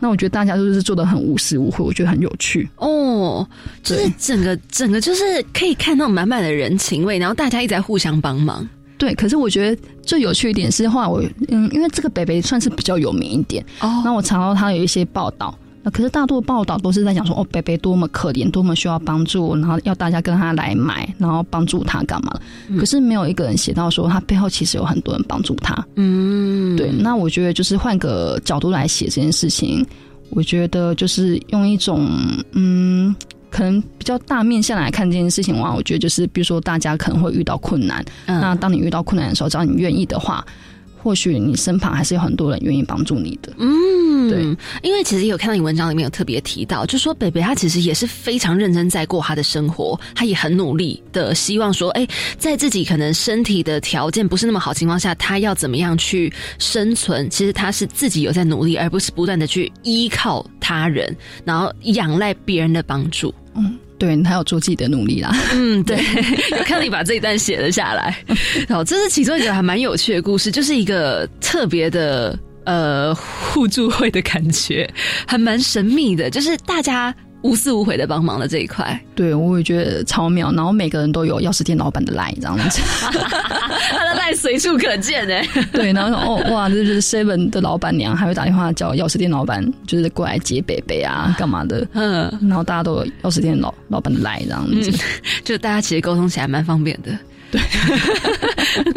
那我觉得大家都是做的很无私无悔，我觉得很有趣。哦，就是整个整个就是可以看到满满的人情味，然后大家一直在互相帮忙。对，可是我觉得最有趣一点是后来，我嗯，因为这个北北算是比较有名一点哦，那我查到他有一些报道。那可是大多报道都是在讲说，哦，北北多么可怜，多么需要帮助，然后要大家跟他来买，然后帮助他干嘛？可是没有一个人写到说，他背后其实有很多人帮助他。嗯，对。那我觉得就是换个角度来写这件事情，我觉得就是用一种嗯。可能比较大面向来看这件事情的话，我觉得就是，比如说大家可能会遇到困难，嗯那当你遇到困难的时候，只要你愿意的话，或许你身旁还是有很多人愿意帮助你的。嗯，对，因为其实有看到你文章里面有特别提到，就说北北他其实也是非常认真在过他的生活，他也很努力的希望说，哎，在自己可能身体的条件不是那么好情况下，他要怎么样去生存？其实他是自己有在努力，而不是不断的去依靠他人，然后仰赖别人的帮助。嗯，对，他有做自己的努力啦。嗯，对，有 看到你把这一段写了下来。好，这是其中一个还蛮有趣的故事，就是一个特别的呃互助会的感觉，还蛮神秘的，就是大家无私无悔的帮忙的这一块。对，我也觉得超妙。然后每个人都有钥匙店老板的赖这样子，他的赖随处可见哎。对，然后哦哇，这就是 Seven 的老板娘还会打电话叫钥匙店老板，就是过来接北北啊，干嘛的？嗯，然后大家都有钥匙店老老板的赖这样子，嗯，就大家其实沟通起来蛮方便的。对，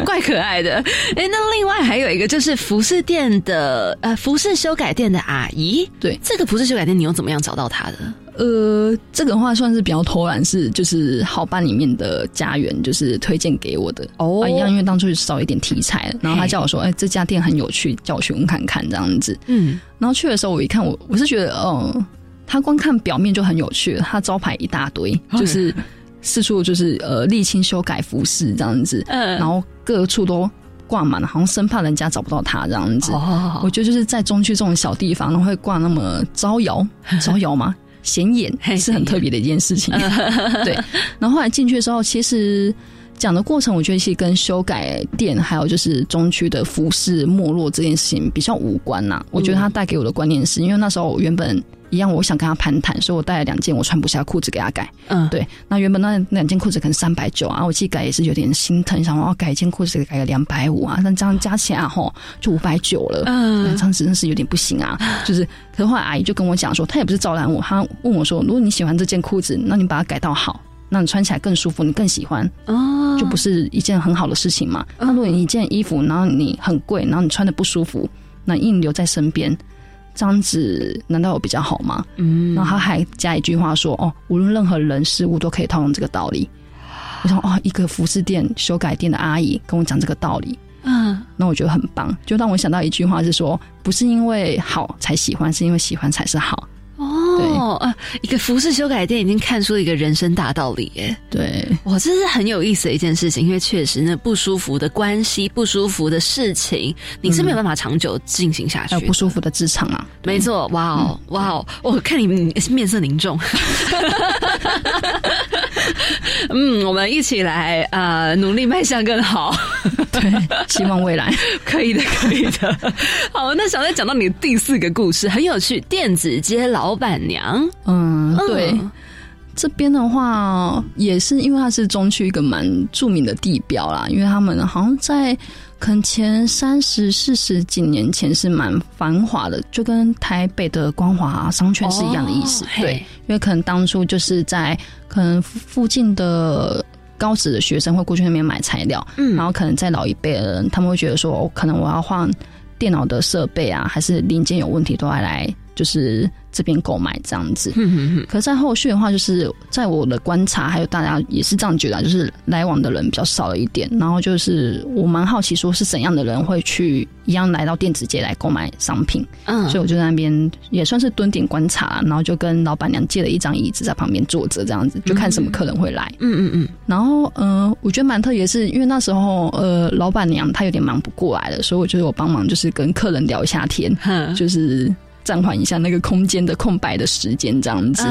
怪可爱的。哎，那另外还有一个就是服饰店的呃，服饰修改店的阿姨。对，这个服饰修改店，你又怎么样找到她的？呃，这个话算是比较偷懒，是就是好班里面的家园就是推荐给我的哦、啊，一样，因为当初少一点题材了，然后他叫我说，哎、这家店很有趣，叫我去问看看这样子。嗯，然后去的时候我一看，我我是觉得，哦，他光看表面就很有趣，他招牌一大堆，就是四处就是呃沥青修改服饰这样子，嗯，然后各处都。挂满了，好像生怕人家找不到他这样子。哦，我觉得就是在中区这种小地方，然后会挂那么招摇，招摇吗？显眼是很特别的一件事情。对，然后后来进去的时候，其实讲的过程，我觉得其实跟修改店还有就是中区的服饰没落这件事情比较无关呐、我觉得它带给我的观念是，因为那时候我原本。一样，我想跟他攀谈，所以我带了两件我穿不下裤子给他改。嗯，对。那原本那那两件裤子可能三百九啊，我自己改也是有点心疼，想我要改一件裤子改个两百五啊，但这样加起来吼就五百九了。嗯，这样子真是有点不行啊。就是，可是后来阿姨就跟我讲说，她也不是招揽我，她问我说，如果你喜欢这件裤子，那你把它改到好，那你穿起来更舒服，你更喜欢，哦，就不是一件很好的事情嘛。那如果你一件衣服，然后你很贵，然后你穿的不舒服，那硬留在身边。这样子难道有比较好吗？嗯，然后他还加一句话说：“哦，无论任何人事物都可以套用这个道理。”我想，哦，一个服饰店修改店的阿姨跟我讲这个道理，嗯，那我觉得很棒，就让我想到一句话是说：不是因为好才喜欢，是因为喜欢才是好。哦，啊，一个服饰修改店已经看出了一个人生大道理，耶。对，哇，这是很有意思的一件事情，因为确实那不舒服的关系、不舒服的事情，你是没有办法长久进行下去。还有不舒服的职场啊，没错，哇哦，哇哦，我看你面色凝重。嗯，我们一起来呃努力迈向更好。对，希望未来 可以的，可以的。好，那小在讲到你的第四个故事，很有趣，电子街老板娘。嗯，对。嗯这边的话，也是因为它是中区一个蛮著名的地标啦，因为他们好像在可能前三十四十几年前是蛮繁华的，就跟台北的光华商圈是一样的意思。哦、对，因为可能当初就是在可能附近的高职的学生会过去那边买材料，嗯，然后可能在老一辈的人，他们会觉得说，哦，可能我要换电脑的设备啊，还是零件有问题，都要来就是这边购买这样子。可是在后续的话，就是在我的观察，还有大家也是这样觉得，就是来往的人比较少了一点。然后就是我蛮好奇，说是怎样的人会去一样来到电子街来购买商品。嗯，所以我就在那边也算是蹲点观察，然后就跟老板娘借了一张椅子在旁边坐着，这样子就看什么客人会来。嗯嗯嗯。然后嗯，我觉得蛮特别，是因为那时候呃，老板娘她有点忙不过来了，所以我觉得我帮忙就是跟客人聊一下天，就是。暂缓一下那个空间的空白的时间，这样子。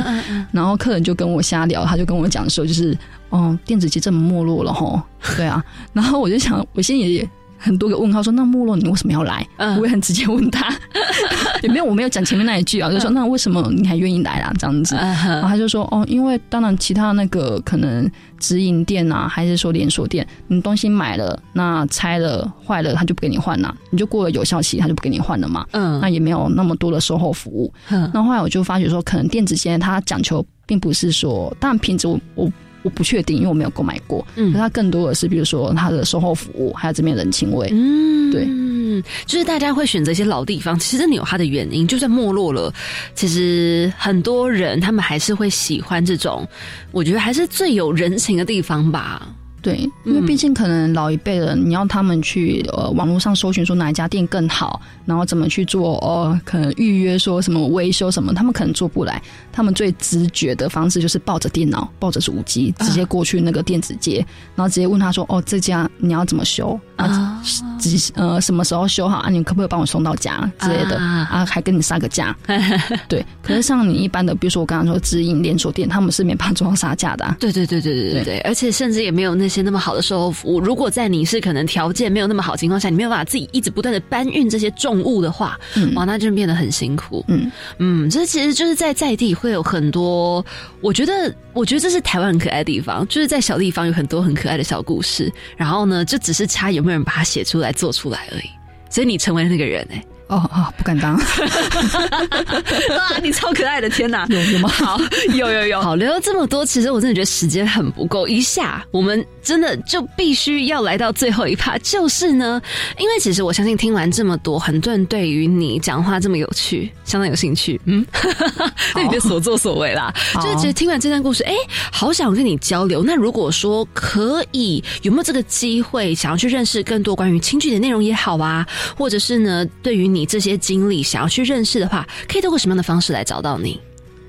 然后客人就跟我瞎聊，他就跟我讲说，就是哦，电子机这么没落了吼，对啊。然后我就想，我心里也很多个问号，说那没落你为什么要来？嗯我也很直接问他，也没有我没有讲前面那一句啊，就说那为什么你还愿意来啊？这样子。然后他就说哦，因为当然其他那个可能。直营店啊，还是说连锁店？你东西买了，那拆了坏了，他就不给你换了，你就过了有效期，他就不给你换了嘛。嗯，那也没有那么多的售后服务。嗯，那后来我就发觉说，可能电子现在它讲求并不是说，当然品质我我我不确定，因为我没有购买过。嗯，它更多的是比如说它的售后服务，还有这边人情味。嗯，对。嗯，就是大家会选择一些老地方，其实你有它的原因。就算没落了，其实很多人他们还是会喜欢这种，我觉得还是最有人情的地方吧。对，因为毕竟可能老一辈人，你要他们去呃网络上搜寻说哪一家店更好，然后怎么去做哦，可能预约说什么维修什么，他们可能做不来。他们最直觉的方式就是抱着电脑，抱着主机，直接过去那个电子街，然后直接问他说：“哦，这家你要怎么修啊？几呃什么时候修好啊？你可不可以帮我送到家之类的啊？还跟你杀个价？对。可是像你一般的，比如说我刚刚说直营连锁店，他们是没办法做到杀价的。对对对对对对对，而且甚至也没有那些那么好的售后服务。如果在你是可能条件没有那么好情况下，你没有办法自己一直不断的搬运这些重物的话，嗯哇，那就变得很辛苦。嗯嗯，这其实就是在在地。会有很多，我觉得，我觉得这是台湾很可爱的地方，就是在小地方有很多很可爱的小故事，然后呢，就只是差有没有人把它写出来、做出来而已。所以你成为那个人哎。哦哦，不敢当！哇，你超可爱的，天哪！有有吗？好，有有有。好，聊了这么多，其实我真的觉得时间很不够。一下，我们真的就必须要来到最后一趴，就是呢，因为其实我相信听完这么多，很多人对于你讲话这么有趣，相当有兴趣。嗯，对你的所作所为啦，就是觉得听完这段故事，哎，好想跟你交流。那如果说可以，有没有这个机会，想要去认识更多关于轻剧的内容也好啊，或者是呢，对于你。这些经历想要去认识的话，可以通过什么样的方式来找到你？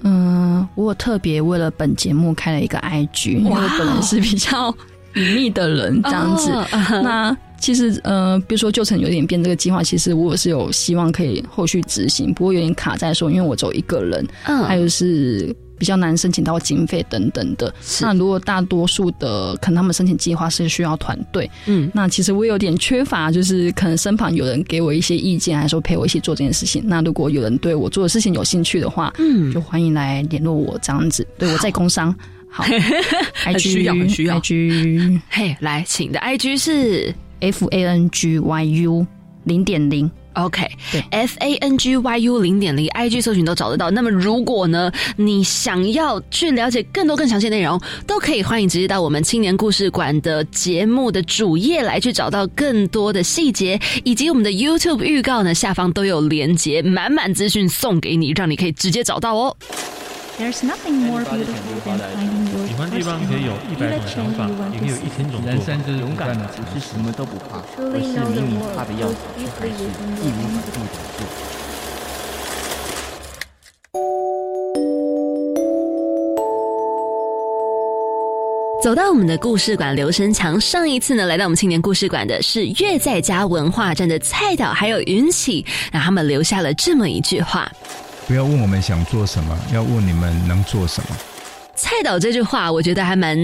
嗯，我特别为了本节目开了一个 IG，因为我本人是比较隐秘的人，这样子。那其实呃，比如说旧城有点变这个计划，其实我是有希望可以后续执行，不过有点卡在说，因为我只有一个人，嗯，还有是。比较难申请到经费等等的。那如果大多数的可能他们申请计划是需要团队，嗯，那其实我有点缺乏，就是可能身旁有人给我一些意见，还是说陪我一起做这件事情。那如果有人对我做的事情有兴趣的话，嗯，就欢迎来联络我这样子。对我在工商，好，很需要，很需要。嘿，来，请的 I G 是 F A N G Y U 零点零。OK，对，F A N G Y U 零点零，I G 搜寻都找得到。那么如果呢，你想要去了解更多更详细内容，都可以欢迎直接到我们青年故事馆的节目的主页来去找到更多的细节，以及我们的 YouTube 预告呢，下方都有连接，满满资讯送给你，让你可以直接找到哦。There's nothing more beautiful than finding your 喜欢地方可以有一百种想法，也可以有一千种人生就是勇敢的，不是什么都不怕，而是明明怕的要死，却还是义无反顾的做。走到我们的故事馆，刘生强。上一次呢，来到我们青年故事馆的是月在家文化站的蔡导，还有云起，让他们留下了这么一句话。不要问我们想做什么，要问你们能做什么。蔡导这句话，我觉得还蛮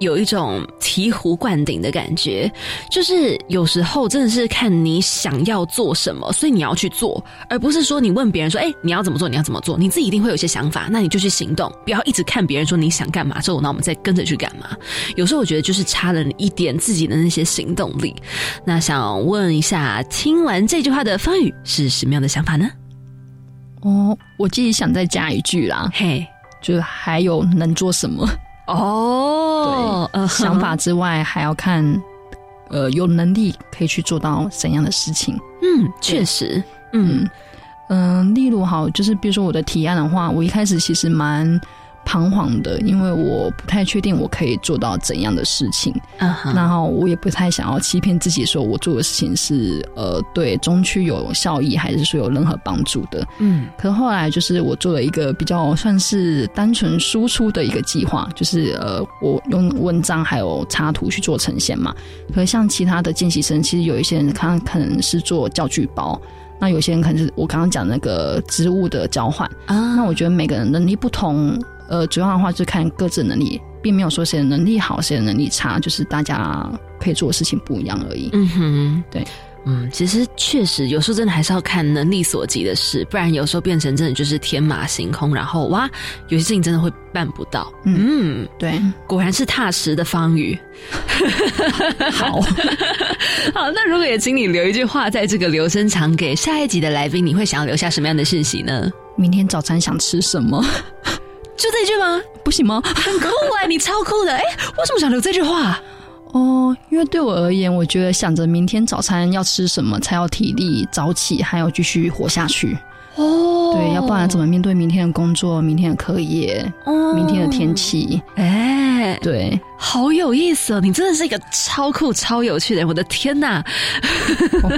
有一种醍醐灌顶的感觉。就是有时候真的是看你想要做什么，所以你要去做，而不是说你问别人说：“哎，你要怎么做？你要怎么做？”你自己一定会有一些想法，那你就去行动，不要一直看别人说你想干嘛之后，那我们再跟着去干嘛。有时候我觉得就是差了一点自己的那些行动力。那想问一下，听完这句话的方宇是什么样的想法呢？哦，我自己想再加一句啦，嘿，就还有能做什么？哦，对，想法之外还要看，呃，有能力可以去做到怎样的事情？嗯，确实，嗯，嗯，例如好，就是比如说我的提案的话，我一开始其实蛮。彷徨的，因为我不太确定我可以做到怎样的事情，然后我也不太想要欺骗自己，说我做的事情是呃对中区有效益，还是说有任何帮助的。嗯，可是后来就是我做了一个比较算是单纯输出的一个计划，就是呃我用文章还有插图去做呈现嘛。可是像其他的见习生，其实有一些人他可能是做教具包，那有些人可能是我刚刚讲那个职务的交换啊。那我觉得每个人能力不同。呃，主要的话就看各自能力，并没有说谁的能力好，谁的能力差，就是大家可以做的事情不一样而已。嗯哼，对，嗯，其实确实有时候真的还是要看能力所及的事，不然有时候变成真的就是天马行空，然后哇，有些事情真的会办不到。嗯，对，果然是踏实的方宇。好 好，那如果也请你留一句话在这个留声场给下一集的来宾，你会想要留下什么样的讯息呢？明天早餐想吃什么？就这句吗？不行吗？很酷哎，你超酷的哎！为什么想留这句话？哦，因为对我而言，我觉得想着明天早餐要吃什么，才要体力早起，还要继续活下去。哦，对，要不然怎么面对明天的工作、明天的课业、明天的天气？哎，对，好有意思哦！你真的是一个超酷、超有趣的人！我的天哪，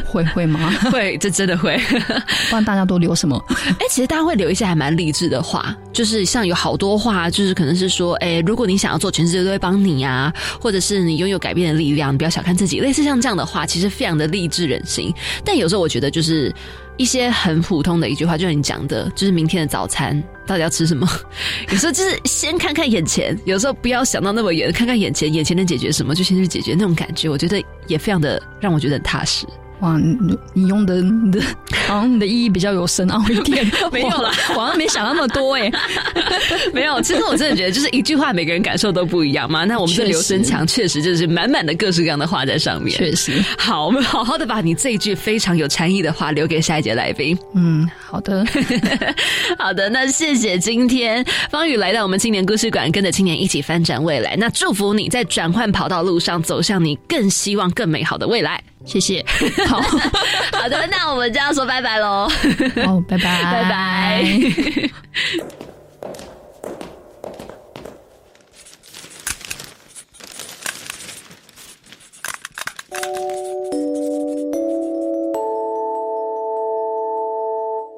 会会吗？会，这真的会。不然大家都留什么？哎，其实大家会留一些还蛮励志的话，就是像有好多话，就是可能是说，哎，如果你想要做，全世界都会帮你啊，或者是你拥有改变的力量，你不要小看自己，类似像这样的话，其实非常的励志人心。但有时候我觉得，就是。一些很普通的一句话，就是你讲的，就是明天的早餐到底要吃什么？有时候就是先看看眼前，有时候不要想到那么远，看看眼前，眼前能解决什么就先去解决，那种感觉，我觉得也非常的让我觉得很踏实。哇，你你用的你的，好像你的意义比较有深奥一点。没有啦，我好像没想那么多哎。没有，其实我真的觉得，就是一句话，每个人感受都不一样嘛。那我们这留声墙确实就是满满的各式各样的话在上面。确实，好，我们 好好的把你这一句非常有禅意的话留给下一节来宾。嗯，好的，好的。那谢谢今天方宇来到我们青年故事馆，跟着青年一起翻转未来。那祝福你在转换跑道路上走向你更希望、更美好的未来。谢谢，好 好的，那我们就要说拜拜喽。好，拜拜，拜拜。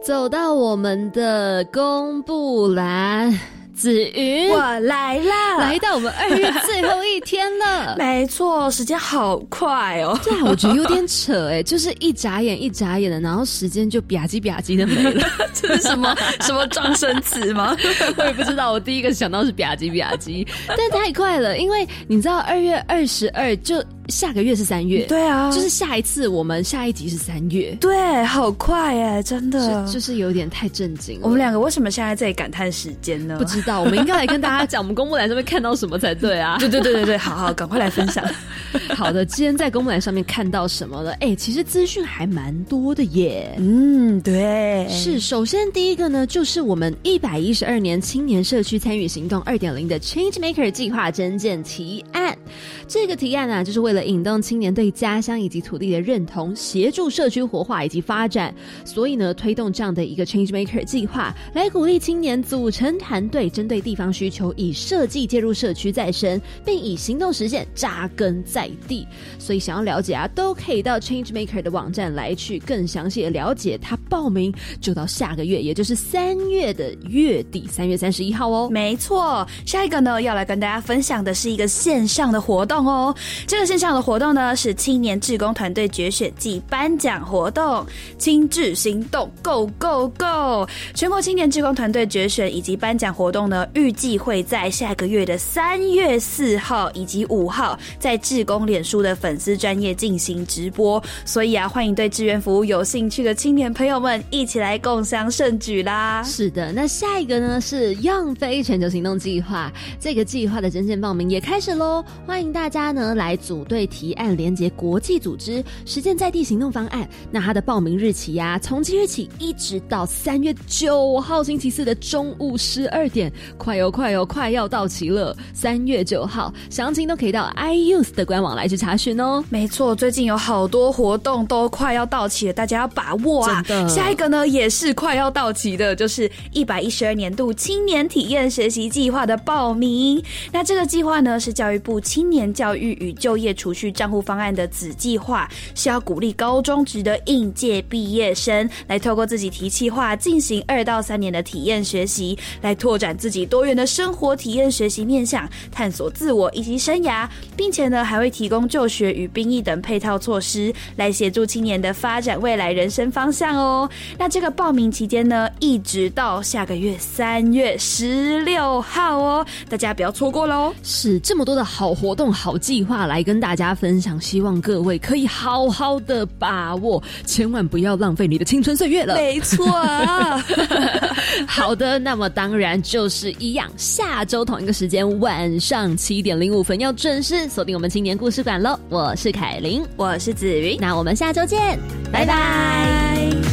走到我们的公布栏。子云，我来啦！来到我们二月最后一天了。没错，时间好快哦。对啊，我觉得有点扯哎，就是一眨眼一眨眼的，然后时间就吧唧吧唧的没了。这是什么什么撞声词吗？我也不知道。我第一个想到是吧唧吧唧，但太快了，因为你知道二月二十二就。下个月是三月，对啊，就是下一次我们下一集是三月，对，好快哎，真的，就是有点太震惊。我们两个为什么现在在感叹时间呢？不知道，我们应该来跟大家讲，我们公布栏上面看到什么才对啊？对对对对对，好好，赶快来分享。好的，今天在公布栏上面看到什么了？哎，其实资讯还蛮多的耶。嗯，对，是。首先第一个呢，就是我们一百一十二年青年社区参与行动二点零的 Change Maker 计划征件提案。这个提案啊，就是为了引动青年对家乡以及土地的认同，协助社区活化以及发展，所以呢，推动这样的一个 Change Maker 计划，来鼓励青年组成团队，针对地方需求，以设计介入社区再生，并以行动实现扎根在地。所以想要了解啊，都可以到 Change Maker 的网站来去更详细的了解。他报名就到下个月，也就是三月的月底，三月三十一号哦。没错，下一个呢，要来跟大家分享的是一个线上的活动。哦，这个线上这样的活动呢是青年志工团队决选暨颁奖活动，亲智行动，Go Go Go！全国青年志工团队决选以及颁奖活动呢，预计会在下个月的三月四号以及五号，在志工脸书的粉丝专业进行直播，所以啊，欢迎对志愿服务有兴趣的青年朋友们一起来共襄盛举啦！是的，那下一个呢是“样飞全球行动计划”，这个计划的真正报名也开始喽，欢欢迎大家呢来组队提案，连接国际组织，实践在地行动方案。那它的报名日期呀，从即日起一直到三月九号星期四的中午十二点，快哦快哦快要到期了。三月九号，详情都可以到 iUse 的官网来去查询哦。没错，最近有好多活动都快要到期了，大家要把握啊！下一个呢也是快要到期的，就是一百一十二年度青年体验学习计划的报名。那这个计划呢是教育部青年教育与就业储蓄账户方案的子计划，是要鼓励高中职的应届毕业生来透过自己提计划进行二到三年的体验学习，来拓展自己多元的生活体验学习面向，探索自我以及生涯，并且呢还会提供就学与兵役等配套措施，来协助青年的发展未来人生方向哦。那这个报名期间呢，一直到下个月三月十六号哦，大家不要错过喽。是这么多的好活动、好计划来跟大家分享，希望各位可以好好的把握，千万不要浪费你的青春岁月了。没错，好的，那么当然就是一样，下周同一个时间晚上七点零五分要准时锁定我们青年故事馆喽。我是凯琳，我是子云，那我们下周见，拜拜。